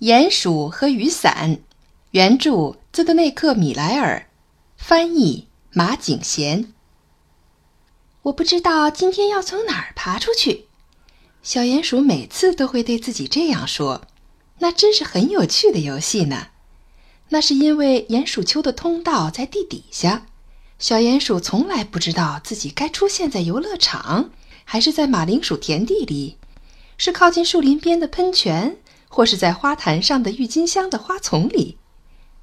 鼹鼠和雨伞，原著兹德内克·米莱尔，翻译马景贤。我不知道今天要从哪儿爬出去。小鼹鼠每次都会对自己这样说，那真是很有趣的游戏呢。那是因为鼹鼠丘的通道在地底下，小鼹鼠从来不知道自己该出现在游乐场，还是在马铃薯田地里，是靠近树林边的喷泉。或是在花坛上的郁金香的花丛里，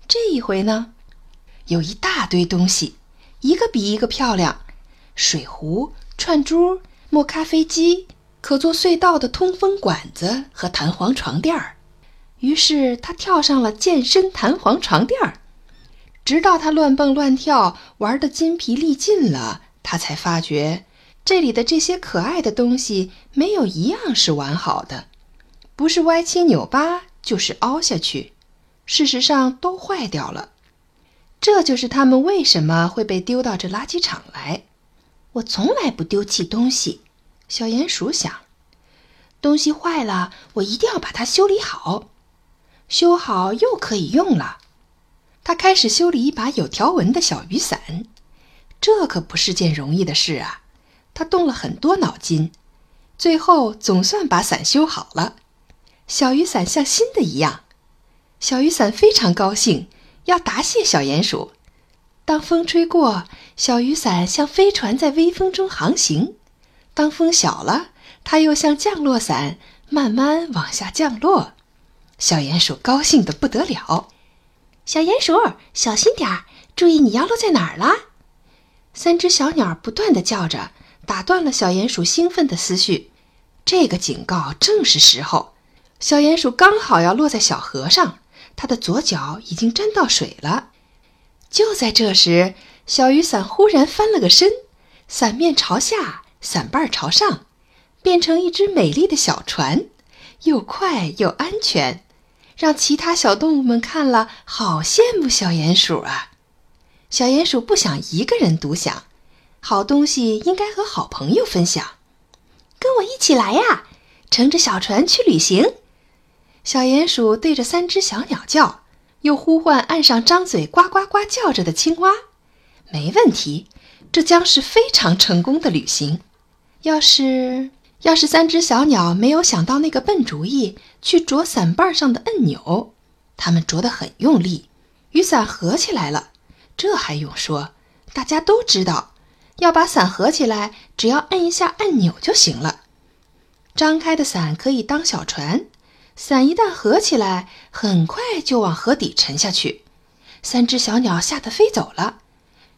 这一回呢，有一大堆东西，一个比一个漂亮：水壶、串珠、磨咖啡机、可做隧道的通风管子和弹簧床垫儿。于是他跳上了健身弹簧床垫儿，直到他乱蹦乱跳，玩的筋疲力尽了，他才发觉这里的这些可爱的东西没有一样是完好的。不是歪七扭八，就是凹下去，事实上都坏掉了。这就是他们为什么会被丢到这垃圾场来。我从来不丢弃东西，小鼹鼠想。东西坏了，我一定要把它修理好，修好又可以用了。他开始修理一把有条纹的小雨伞，这可不是件容易的事啊。他动了很多脑筋，最后总算把伞修好了。小雨伞像新的一样，小雨伞非常高兴，要答谢小鼹鼠。当风吹过，小雨伞像飞船在微风中航行；当风小了，它又像降落伞，慢慢往下降落。小鼹鼠高兴得不得了。小鼹鼠，小心点儿，注意你要落在哪儿了。三只小鸟不断地叫着，打断了小鼹鼠兴奋的思绪。这个警告正是时候。小鼹鼠刚好要落在小河上，它的左脚已经沾到水了。就在这时，小雨伞忽然翻了个身，伞面朝下，伞把朝上，变成一只美丽的小船，又快又安全，让其他小动物们看了好羡慕小鼹鼠啊！小鼹鼠不想一个人独享，好东西应该和好朋友分享。跟我一起来呀，乘着小船去旅行。小鼹鼠对着三只小鸟叫，又呼唤岸上张嘴呱呱呱叫着的青蛙。没问题，这将是非常成功的旅行。要是要是三只小鸟没有想到那个笨主意，去啄伞把上的按钮，它们啄得很用力，雨伞合起来了。这还用说？大家都知道，要把伞合起来，只要按一下按钮就行了。张开的伞可以当小船。伞一旦合起来，很快就往河底沉下去。三只小鸟吓得飞走了。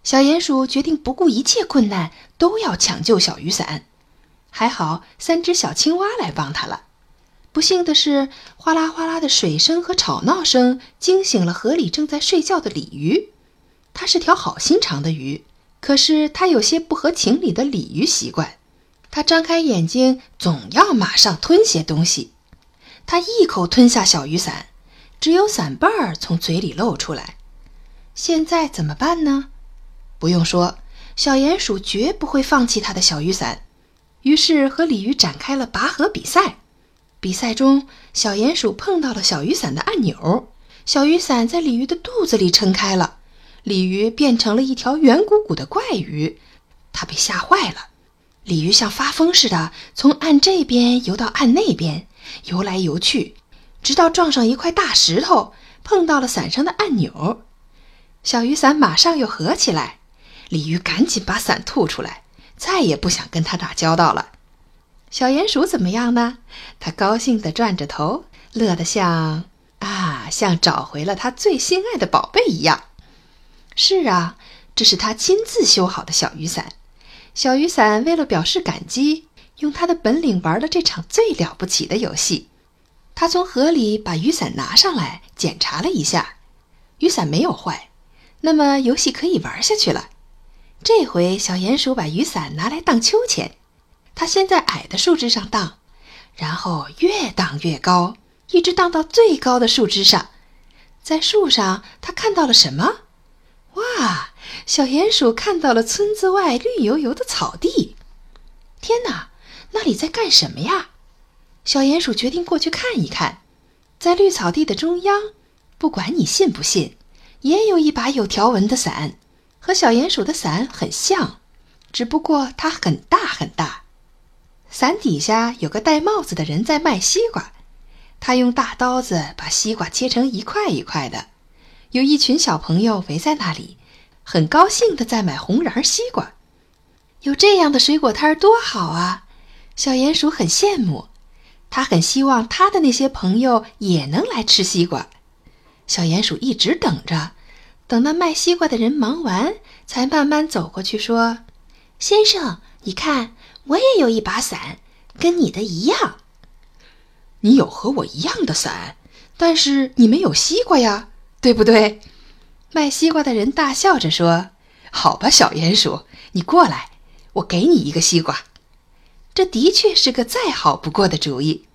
小鼹鼠决定不顾一切困难，都要抢救小雨伞。还好，三只小青蛙来帮他了。不幸的是，哗啦哗啦的水声和吵闹声惊醒了河里正在睡觉的鲤鱼。它是条好心肠的鱼，可是它有些不合情理的鲤鱼习惯。它张开眼睛，总要马上吞些东西。他一口吞下小雨伞，只有伞把儿从嘴里露出来。现在怎么办呢？不用说，小鼹鼠绝不会放弃他的小雨伞。于是和鲤鱼展开了拔河比赛。比赛中，小鼹鼠碰到了小雨伞的按钮，小雨伞在鲤鱼的肚子里撑开了，鲤鱼变成了一条圆鼓鼓的怪鱼。它被吓坏了。鲤鱼像发疯似的从岸这边游到岸那边。游来游去，直到撞上一块大石头，碰到了伞上的按钮，小雨伞马上又合起来。鲤鱼赶紧把伞吐出来，再也不想跟它打交道了。小鼹鼠怎么样呢？它高兴地转着头，乐得像啊，像找回了它最心爱的宝贝一样。是啊，这是他亲自修好的小雨伞。小雨伞为了表示感激。用他的本领玩了这场最了不起的游戏。他从河里把雨伞拿上来检查了一下，雨伞没有坏，那么游戏可以玩下去了。这回小鼹鼠把雨伞拿来荡秋千，它先在矮的树枝上荡，然后越荡越高，一直荡到最高的树枝上。在树上，他看到了什么？哇！小鼹鼠看到了村子外绿油油的草地。天哪！那里在干什么呀？小鼹鼠决定过去看一看。在绿草地的中央，不管你信不信，也有一把有条纹的伞，和小鼹鼠的伞很像，只不过它很大很大。伞底下有个戴帽子的人在卖西瓜，他用大刀子把西瓜切成一块一块的。有一群小朋友围在那里，很高兴的在买红瓤西瓜。有这样的水果摊儿多好啊！小鼹鼠很羡慕，他很希望他的那些朋友也能来吃西瓜。小鼹鼠一直等着，等那卖西瓜的人忙完，才慢慢走过去说：“先生，你看。”我也有一把伞，跟你的一样。你有和我一样的伞，但是你没有西瓜呀，对不对？卖西瓜的人大笑着说：“好吧，小鼹鼠，你过来，我给你一个西瓜。”这的确是个再好不过的主意，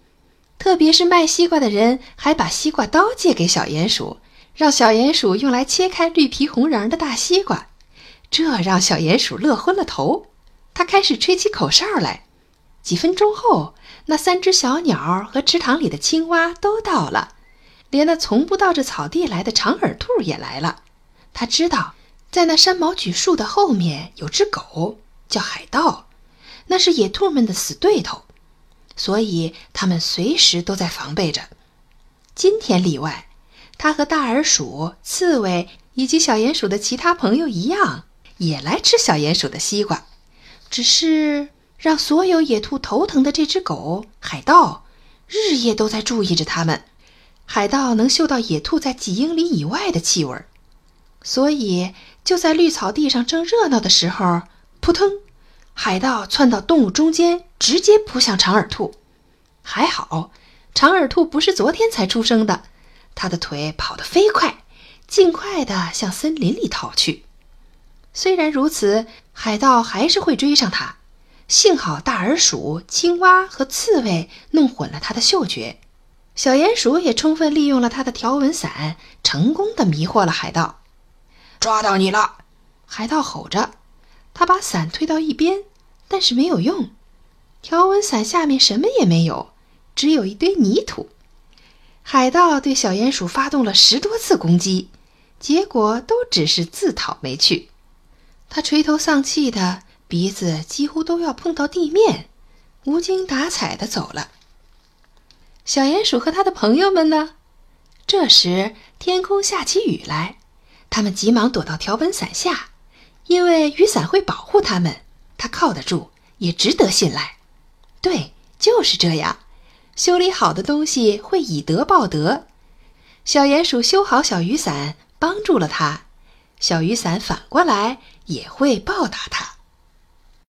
特别是卖西瓜的人还把西瓜刀借给小鼹鼠，让小鼹鼠用来切开绿皮红瓤的大西瓜，这让小鼹鼠乐昏了头。他开始吹起口哨来。几分钟后，那三只小鸟和池塘里的青蛙都到了，连那从不到这草地来的长耳兔也来了。他知道，在那山毛榉树的后面有只狗，叫海盗，那是野兔们的死对头，所以他们随时都在防备着。今天例外，他和大耳鼠、刺猬以及小鼹鼠的其他朋友一样，也来吃小鼹鼠的西瓜。只是让所有野兔头疼的这只狗海盗，日夜都在注意着它们。海盗能嗅到野兔在几英里以外的气味，所以就在绿草地上正热闹的时候，扑腾，海盗窜到动物中间，直接扑向长耳兔。还好，长耳兔不是昨天才出生的，它的腿跑得飞快，尽快地向森林里逃去。虽然如此，海盗还是会追上它。幸好大耳鼠、青蛙和刺猬弄混了它的嗅觉，小鼹鼠也充分利用了它的条纹伞，成功的迷惑了海盗。抓到你了！海盗吼着，他把伞推到一边，但是没有用。条纹伞下面什么也没有，只有一堆泥土。海盗对小鼹鼠发动了十多次攻击，结果都只是自讨没趣。他垂头丧气的，鼻子几乎都要碰到地面，无精打采的走了。小鼹鼠和他的朋友们呢？这时天空下起雨来，他们急忙躲到条纹伞下，因为雨伞会保护他们，它靠得住，也值得信赖。对，就是这样，修理好的东西会以德报德。小鼹鼠修好小雨伞，帮助了他。小雨伞反过来也会报答他。